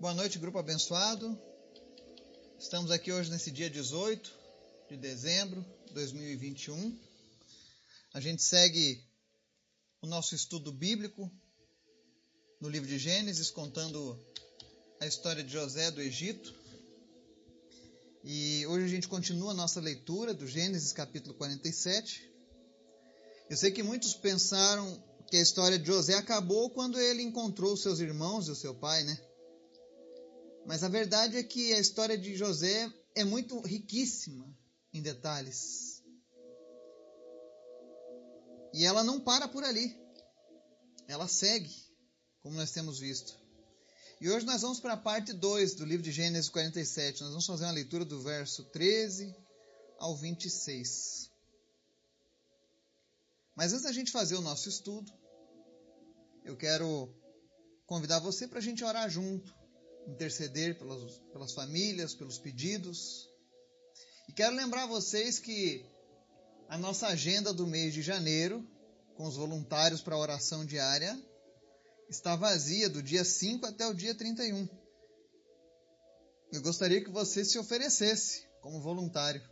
Boa noite, grupo abençoado. Estamos aqui hoje nesse dia 18 de dezembro de 2021. A gente segue o nosso estudo bíblico no livro de Gênesis, contando a história de José do Egito. E hoje a gente continua a nossa leitura do Gênesis capítulo 47. Eu sei que muitos pensaram que a história de José acabou quando ele encontrou seus irmãos e o seu pai, né? Mas a verdade é que a história de José é muito riquíssima em detalhes. E ela não para por ali. Ela segue, como nós temos visto. E hoje nós vamos para a parte 2 do livro de Gênesis 47. Nós vamos fazer uma leitura do verso 13 ao 26. Mas antes da gente fazer o nosso estudo, eu quero convidar você para a gente orar junto interceder pelas, pelas famílias, pelos pedidos. E quero lembrar vocês que a nossa agenda do mês de janeiro, com os voluntários para a oração diária, está vazia do dia 5 até o dia 31. Eu gostaria que você se oferecesse como voluntário.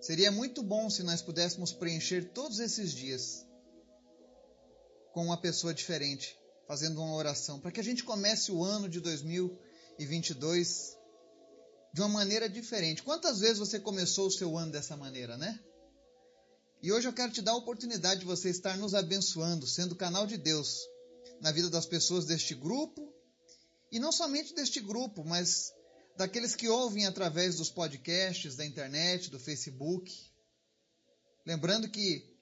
Seria muito bom se nós pudéssemos preencher todos esses dias com uma pessoa diferente fazendo uma oração, para que a gente comece o ano de 2022 de uma maneira diferente. Quantas vezes você começou o seu ano dessa maneira, né? E hoje eu quero te dar a oportunidade de você estar nos abençoando, sendo canal de Deus na vida das pessoas deste grupo, e não somente deste grupo, mas daqueles que ouvem através dos podcasts, da internet, do Facebook. Lembrando que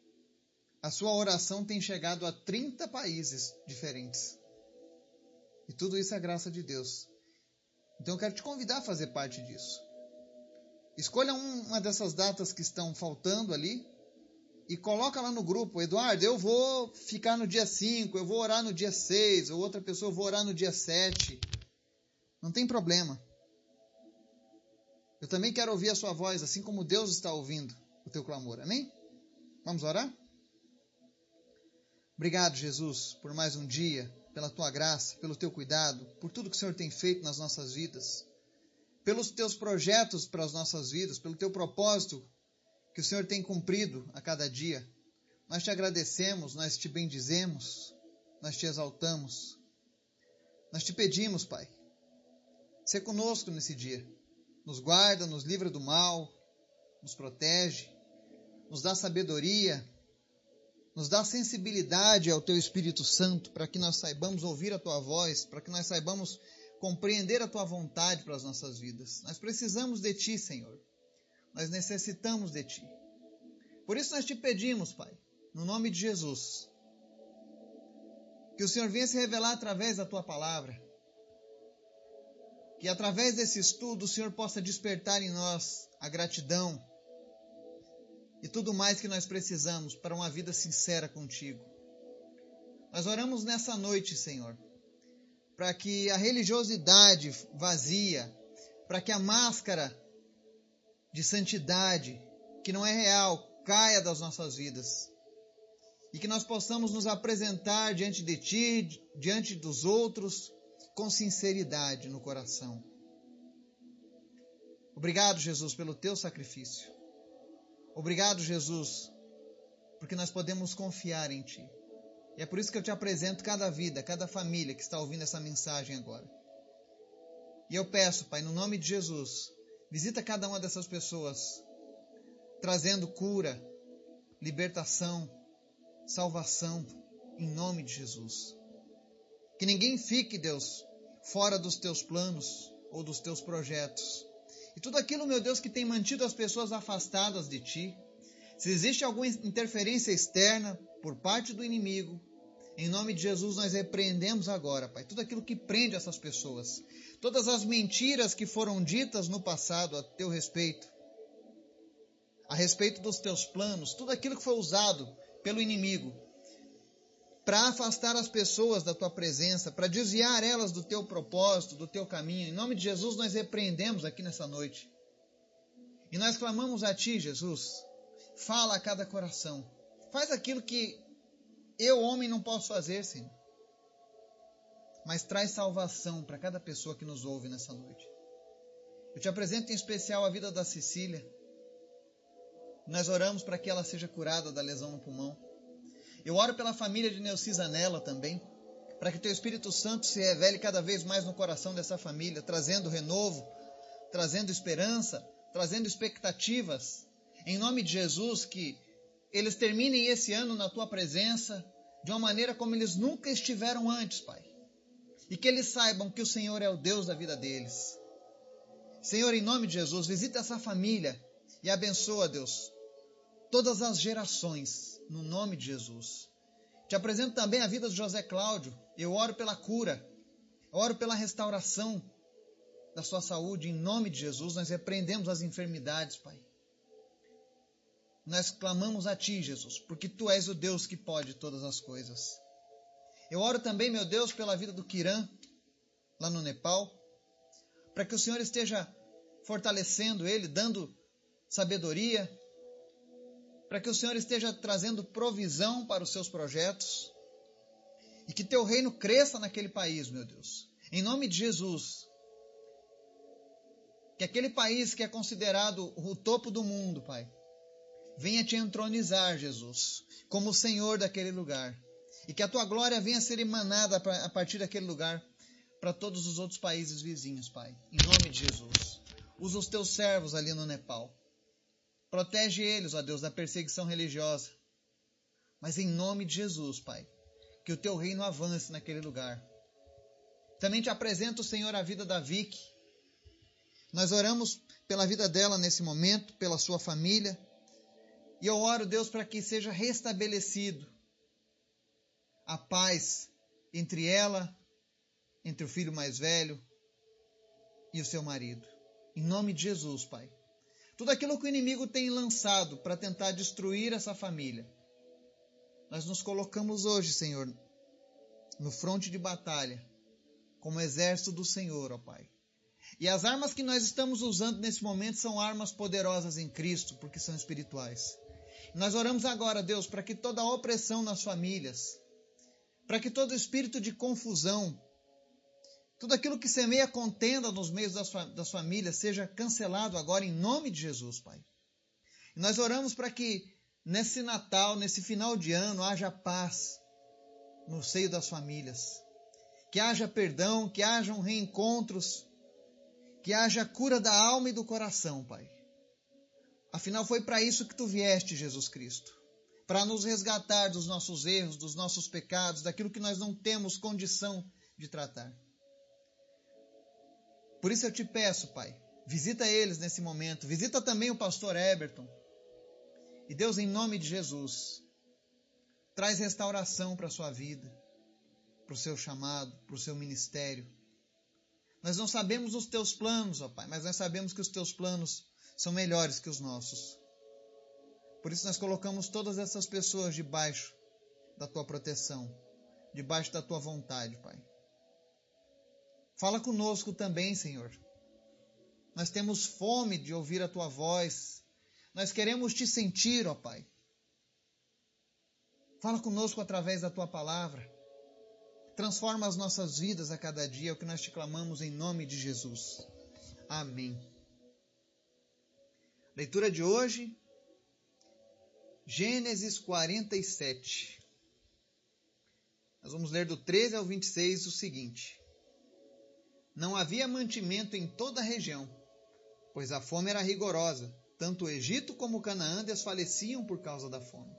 a sua oração tem chegado a 30 países diferentes. E tudo isso é graça de Deus. Então eu quero te convidar a fazer parte disso. Escolha uma dessas datas que estão faltando ali e coloca lá no grupo, Eduardo, eu vou ficar no dia 5, eu vou orar no dia 6, ou outra pessoa eu vou orar no dia 7. Não tem problema. Eu também quero ouvir a sua voz, assim como Deus está ouvindo o teu clamor. Amém? Vamos orar? Obrigado, Jesus, por mais um dia, pela tua graça, pelo teu cuidado, por tudo que o Senhor tem feito nas nossas vidas, pelos teus projetos para as nossas vidas, pelo teu propósito que o Senhor tem cumprido a cada dia. Nós te agradecemos, nós te bendizemos, nós te exaltamos. Nós te pedimos, Pai, ser conosco nesse dia. Nos guarda, nos livra do mal, nos protege, nos dá sabedoria, nos dá sensibilidade ao Teu Espírito Santo para que nós saibamos ouvir a Tua voz, para que nós saibamos compreender a Tua vontade para as nossas vidas. Nós precisamos de Ti, Senhor. Nós necessitamos de Ti. Por isso nós te pedimos, Pai, no nome de Jesus, que o Senhor venha se revelar através da Tua palavra. Que através desse estudo o Senhor possa despertar em nós a gratidão, e tudo mais que nós precisamos para uma vida sincera contigo. Nós oramos nessa noite, Senhor, para que a religiosidade vazia, para que a máscara de santidade, que não é real, caia das nossas vidas. E que nós possamos nos apresentar diante de Ti, diante dos outros, com sinceridade no coração. Obrigado, Jesus, pelo Teu sacrifício. Obrigado, Jesus, porque nós podemos confiar em Ti. E é por isso que eu te apresento cada vida, cada família que está ouvindo essa mensagem agora. E eu peço, Pai, no nome de Jesus, visita cada uma dessas pessoas, trazendo cura, libertação, salvação, em nome de Jesus. Que ninguém fique, Deus, fora dos teus planos ou dos teus projetos e tudo aquilo, meu Deus, que tem mantido as pessoas afastadas de ti. Se existe alguma interferência externa por parte do inimigo, em nome de Jesus nós repreendemos agora, Pai, tudo aquilo que prende essas pessoas, todas as mentiras que foram ditas no passado a teu respeito, a respeito dos teus planos, tudo aquilo que foi usado pelo inimigo para afastar as pessoas da tua presença, para desviar elas do teu propósito, do teu caminho. Em nome de Jesus, nós repreendemos aqui nessa noite. E nós clamamos a ti, Jesus. Fala a cada coração. Faz aquilo que eu, homem, não posso fazer, Senhor. mas traz salvação para cada pessoa que nos ouve nessa noite. Eu te apresento em especial a vida da Cecília. Nós oramos para que ela seja curada da lesão no pulmão. Eu oro pela família de Neucisa Nela também, para que teu Espírito Santo se revele cada vez mais no coração dessa família, trazendo renovo, trazendo esperança, trazendo expectativas. Em nome de Jesus, que eles terminem esse ano na tua presença de uma maneira como eles nunca estiveram antes, Pai. E que eles saibam que o Senhor é o Deus da vida deles. Senhor, em nome de Jesus, visita essa família e abençoa, Deus, todas as gerações, no nome de Jesus. Te apresento também a vida de José Cláudio. Eu oro pela cura, oro pela restauração da sua saúde, em nome de Jesus. Nós repreendemos as enfermidades, Pai. Nós clamamos a Ti, Jesus, porque Tu és o Deus que pode todas as coisas. Eu oro também, meu Deus, pela vida do Kiran, lá no Nepal, para que o Senhor esteja fortalecendo ele, dando sabedoria, para que o Senhor esteja trazendo provisão para os seus projetos e que teu reino cresça naquele país, meu Deus. Em nome de Jesus. Que aquele país que é considerado o topo do mundo, Pai, venha te entronizar, Jesus, como o Senhor daquele lugar. E que a tua glória venha ser emanada a partir daquele lugar para todos os outros países vizinhos, Pai. Em nome de Jesus. Usa os teus servos ali no Nepal. Protege eles, ó Deus, da perseguição religiosa. Mas em nome de Jesus, Pai, que o teu reino avance naquele lugar. Também te apresento, Senhor, a vida da Vicky. Nós oramos pela vida dela nesse momento, pela sua família. E eu oro, Deus, para que seja restabelecido a paz entre ela, entre o filho mais velho e o seu marido. Em nome de Jesus, Pai. Tudo aquilo que o inimigo tem lançado para tentar destruir essa família. Nós nos colocamos hoje, Senhor, no fronte de batalha, como exército do Senhor, ó Pai. E as armas que nós estamos usando nesse momento são armas poderosas em Cristo, porque são espirituais. Nós oramos agora, Deus, para que toda opressão nas famílias, para que todo espírito de confusão, tudo aquilo que semeia contenda nos meios das, das famílias seja cancelado agora em nome de Jesus, Pai. E nós oramos para que nesse Natal, nesse final de ano, haja paz no seio das famílias. Que haja perdão, que hajam reencontros, que haja cura da alma e do coração, Pai. Afinal, foi para isso que tu vieste, Jesus Cristo para nos resgatar dos nossos erros, dos nossos pecados, daquilo que nós não temos condição de tratar. Por isso eu te peço, Pai, visita eles nesse momento, visita também o pastor Eberton. E Deus, em nome de Jesus, traz restauração para a sua vida, para o seu chamado, para o seu ministério. Nós não sabemos os teus planos, ó Pai, mas nós sabemos que os teus planos são melhores que os nossos. Por isso nós colocamos todas essas pessoas debaixo da tua proteção, debaixo da tua vontade, Pai. Fala conosco também, Senhor. Nós temos fome de ouvir a tua voz. Nós queremos te sentir, ó Pai. Fala conosco através da tua palavra. Transforma as nossas vidas a cada dia, é o que nós te clamamos em nome de Jesus. Amém. Leitura de hoje, Gênesis 47. Nós vamos ler do 13 ao 26 o seguinte: Não havia mantimento em toda a região, pois a fome era rigorosa, tanto o Egito como Canaã desfaleciam por causa da fome.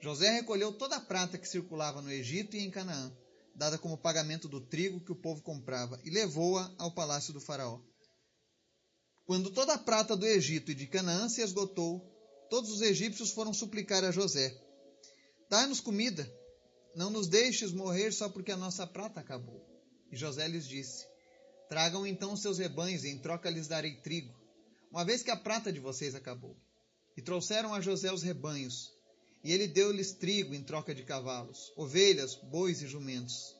José recolheu toda a prata que circulava no Egito e em Canaã, dada como pagamento do trigo que o povo comprava, e levou-a ao palácio do Faraó. Quando toda a prata do Egito e de Canaã se esgotou, todos os egípcios foram suplicar a José: Dai-nos comida, não nos deixes morrer só porque a nossa prata acabou. E José lhes disse: Tragam então seus rebanhos e em troca lhes darei trigo, uma vez que a prata de vocês acabou. E trouxeram a José os rebanhos, e ele deu-lhes trigo em troca de cavalos, ovelhas, bois e jumentos.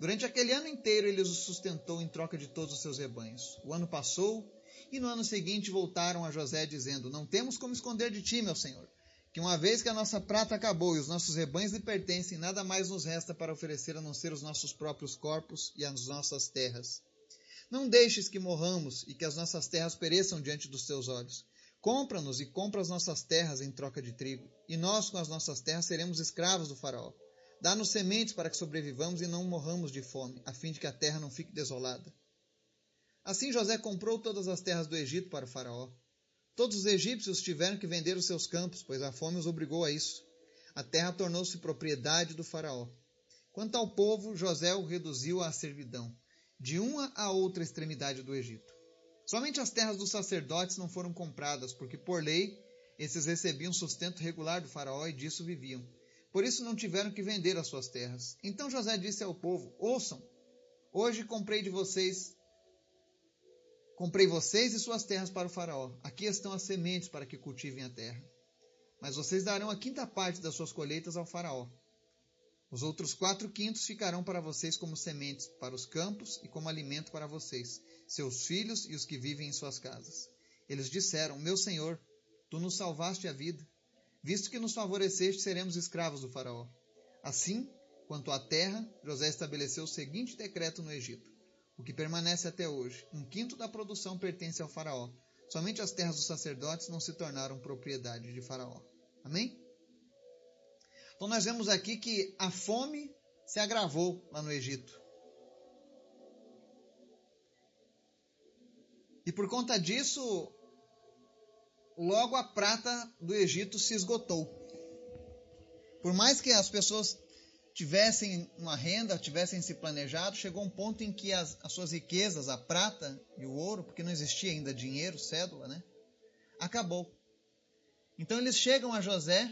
Durante aquele ano inteiro ele os sustentou em troca de todos os seus rebanhos. O ano passou e no ano seguinte voltaram a José, dizendo: Não temos como esconder de ti, meu senhor. Que uma vez que a nossa prata acabou e os nossos rebanhos lhe pertencem, nada mais nos resta para oferecer a não ser os nossos próprios corpos e as nossas terras. Não deixes que morramos e que as nossas terras pereçam diante dos teus olhos. Compra-nos e compra as nossas terras em troca de trigo, e nós com as nossas terras seremos escravos do faraó. Dá-nos sementes para que sobrevivamos e não morramos de fome, a fim de que a terra não fique desolada. Assim José comprou todas as terras do Egito para o faraó. Todos os egípcios tiveram que vender os seus campos, pois a fome os obrigou a isso. A terra tornou-se propriedade do faraó. Quanto ao povo, José o reduziu à servidão, de uma a outra extremidade do Egito. Somente as terras dos sacerdotes não foram compradas, porque por lei esses recebiam sustento regular do faraó e disso viviam. Por isso não tiveram que vender as suas terras. Então José disse ao povo: Ouçam, hoje comprei de vocês Comprei vocês e suas terras para o faraó. Aqui estão as sementes para que cultivem a terra. Mas vocês darão a quinta parte das suas colheitas ao faraó. Os outros quatro quintos ficarão para vocês como sementes para os campos e como alimento para vocês, seus filhos e os que vivem em suas casas. Eles disseram: Meu senhor, tu nos salvaste a vida. Visto que nos favoreceste, seremos escravos do Faraó. Assim, quanto à terra, José estabeleceu o seguinte decreto no Egito: o que permanece até hoje. Um quinto da produção pertence ao Faraó. Somente as terras dos sacerdotes não se tornaram propriedade de Faraó. Amém? Então, nós vemos aqui que a fome se agravou lá no Egito. E por conta disso, logo a prata do Egito se esgotou. Por mais que as pessoas tivessem uma renda, tivessem se planejado, chegou um ponto em que as, as suas riquezas, a prata e o ouro, porque não existia ainda dinheiro, cédula, né? Acabou. Então eles chegam a José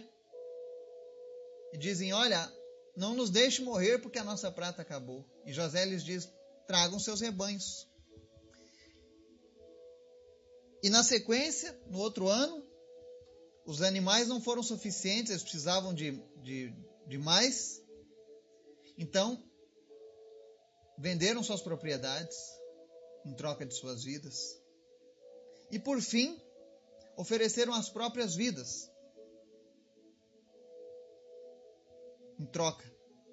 e dizem: Olha, não nos deixe morrer porque a nossa prata acabou. E José lhes diz: Tragam seus rebanhos. E na sequência, no outro ano, os animais não foram suficientes, eles precisavam de, de, de mais. Então, venderam suas propriedades em troca de suas vidas. E por fim, ofereceram as próprias vidas em troca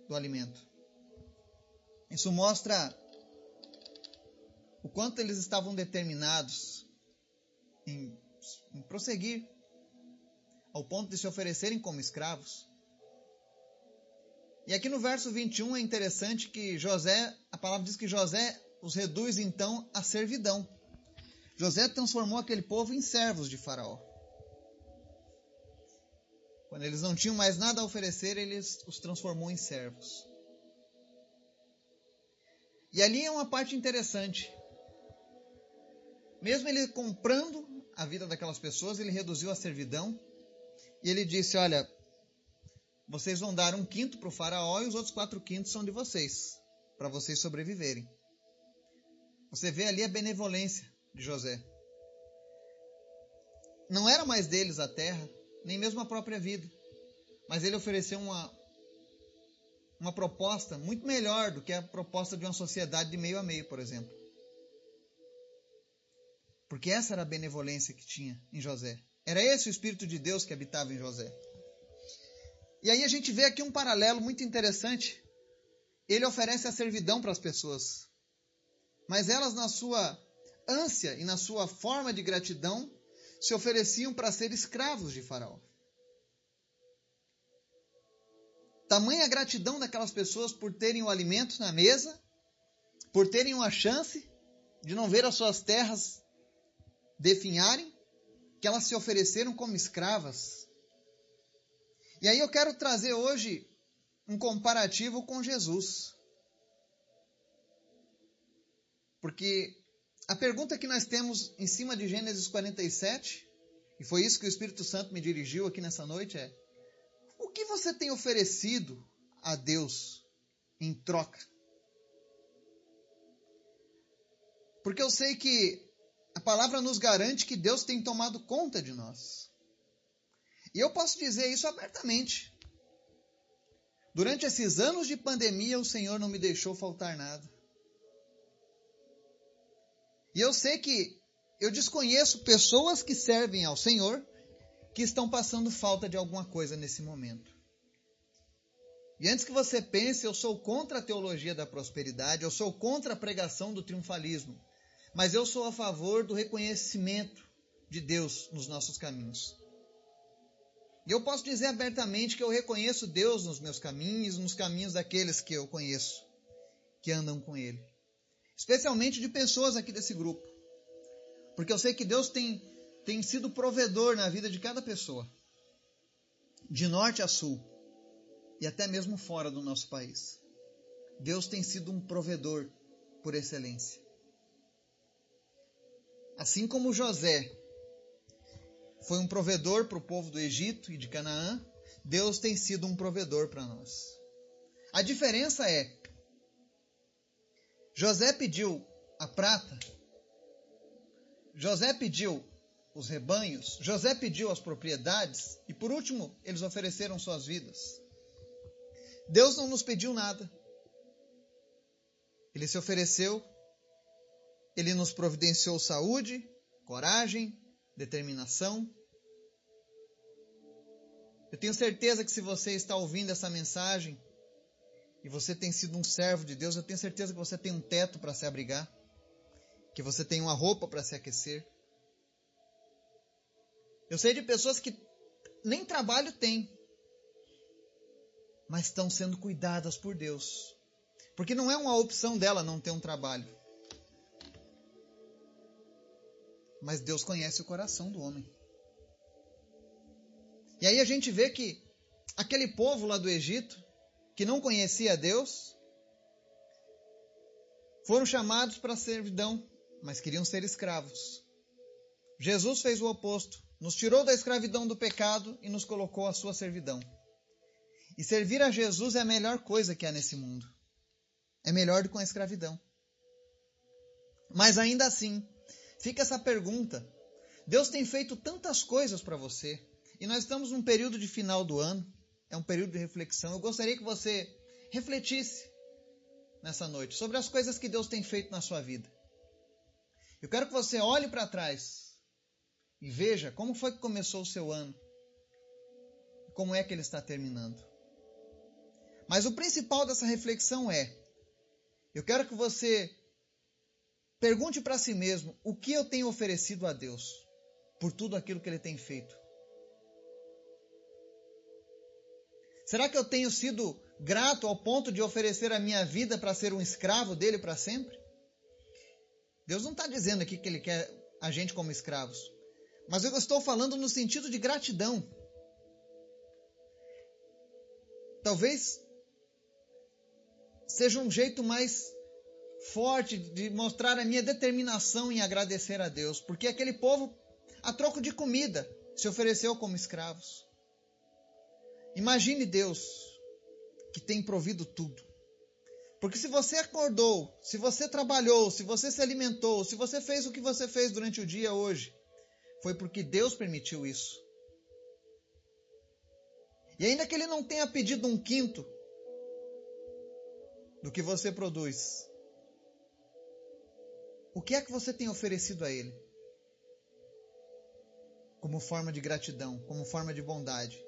do alimento. Isso mostra o quanto eles estavam determinados em, em prosseguir ao ponto de se oferecerem como escravos. E aqui no verso 21 é interessante que José, a palavra diz que José os reduz então à servidão. José transformou aquele povo em servos de Faraó. Quando eles não tinham mais nada a oferecer, ele os transformou em servos. E ali é uma parte interessante. Mesmo ele comprando a vida daquelas pessoas, ele reduziu a servidão e ele disse: Olha, vocês vão dar um quinto para o faraó e os outros quatro quintos são de vocês, para vocês sobreviverem. Você vê ali a benevolência de José. Não era mais deles a terra, nem mesmo a própria vida, mas ele ofereceu uma, uma proposta muito melhor do que a proposta de uma sociedade de meio a meio, por exemplo. Porque essa era a benevolência que tinha em José. Era esse o Espírito de Deus que habitava em José. E aí a gente vê aqui um paralelo muito interessante. Ele oferece a servidão para as pessoas. Mas elas, na sua ânsia e na sua forma de gratidão, se ofereciam para ser escravos de Faraó. Tamanha gratidão daquelas pessoas por terem o alimento na mesa, por terem uma chance de não ver as suas terras definharem, que elas se ofereceram como escravas. E aí eu quero trazer hoje um comparativo com Jesus. Porque a pergunta que nós temos em cima de Gênesis 47, e foi isso que o Espírito Santo me dirigiu aqui nessa noite, é: o que você tem oferecido a Deus em troca? Porque eu sei que a palavra nos garante que Deus tem tomado conta de nós. E eu posso dizer isso abertamente. Durante esses anos de pandemia, o Senhor não me deixou faltar nada. E eu sei que eu desconheço pessoas que servem ao Senhor que estão passando falta de alguma coisa nesse momento. E antes que você pense, eu sou contra a teologia da prosperidade, eu sou contra a pregação do triunfalismo, mas eu sou a favor do reconhecimento de Deus nos nossos caminhos. E eu posso dizer abertamente que eu reconheço Deus nos meus caminhos, nos caminhos daqueles que eu conheço, que andam com Ele. Especialmente de pessoas aqui desse grupo. Porque eu sei que Deus tem, tem sido provedor na vida de cada pessoa, de norte a sul, e até mesmo fora do nosso país. Deus tem sido um provedor por excelência. Assim como José foi um provedor para o povo do Egito e de Canaã, Deus tem sido um provedor para nós. A diferença é: José pediu a prata, José pediu os rebanhos, José pediu as propriedades e, por último, eles ofereceram suas vidas. Deus não nos pediu nada. Ele se ofereceu, ele nos providenciou saúde, coragem, determinação, eu tenho certeza que se você está ouvindo essa mensagem e você tem sido um servo de Deus, eu tenho certeza que você tem um teto para se abrigar, que você tem uma roupa para se aquecer. Eu sei de pessoas que nem trabalho têm, mas estão sendo cuidadas por Deus. Porque não é uma opção dela não ter um trabalho. Mas Deus conhece o coração do homem. E aí a gente vê que aquele povo lá do Egito, que não conhecia Deus, foram chamados para a servidão, mas queriam ser escravos. Jesus fez o oposto, nos tirou da escravidão do pecado e nos colocou à sua servidão. E servir a Jesus é a melhor coisa que há nesse mundo. É melhor do que a escravidão. Mas ainda assim, fica essa pergunta: Deus tem feito tantas coisas para você, e nós estamos num período de final do ano, é um período de reflexão. Eu gostaria que você refletisse nessa noite sobre as coisas que Deus tem feito na sua vida. Eu quero que você olhe para trás e veja como foi que começou o seu ano, como é que ele está terminando. Mas o principal dessa reflexão é: eu quero que você pergunte para si mesmo o que eu tenho oferecido a Deus por tudo aquilo que ele tem feito. Será que eu tenho sido grato ao ponto de oferecer a minha vida para ser um escravo dele para sempre? Deus não está dizendo aqui que ele quer a gente como escravos, mas eu estou falando no sentido de gratidão. Talvez seja um jeito mais forte de mostrar a minha determinação em agradecer a Deus, porque aquele povo, a troco de comida, se ofereceu como escravos. Imagine Deus que tem provido tudo. Porque se você acordou, se você trabalhou, se você se alimentou, se você fez o que você fez durante o dia hoje, foi porque Deus permitiu isso. E ainda que Ele não tenha pedido um quinto do que você produz, o que é que você tem oferecido a Ele? Como forma de gratidão, como forma de bondade.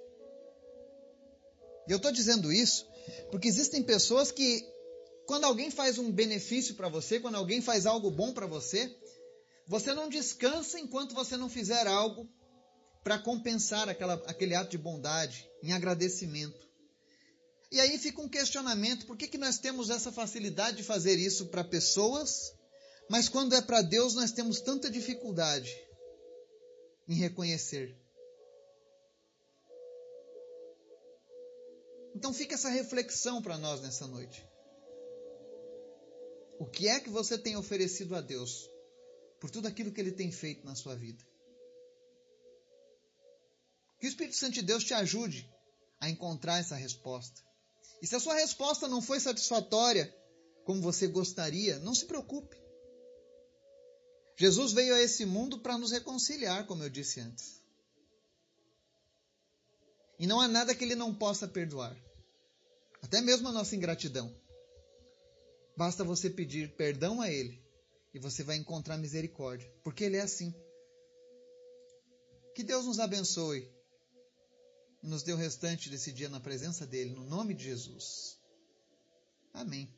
E eu estou dizendo isso porque existem pessoas que, quando alguém faz um benefício para você, quando alguém faz algo bom para você, você não descansa enquanto você não fizer algo para compensar aquela, aquele ato de bondade, em agradecimento. E aí fica um questionamento: por que, que nós temos essa facilidade de fazer isso para pessoas, mas quando é para Deus nós temos tanta dificuldade em reconhecer? Então fica essa reflexão para nós nessa noite. O que é que você tem oferecido a Deus por tudo aquilo que Ele tem feito na sua vida? Que o Espírito Santo de Deus te ajude a encontrar essa resposta. E se a sua resposta não foi satisfatória como você gostaria, não se preocupe. Jesus veio a esse mundo para nos reconciliar, como eu disse antes. E não há nada que ele não possa perdoar. Até mesmo a nossa ingratidão. Basta você pedir perdão a ele e você vai encontrar misericórdia, porque ele é assim. Que Deus nos abençoe e nos dê o restante desse dia na presença dele, no nome de Jesus. Amém.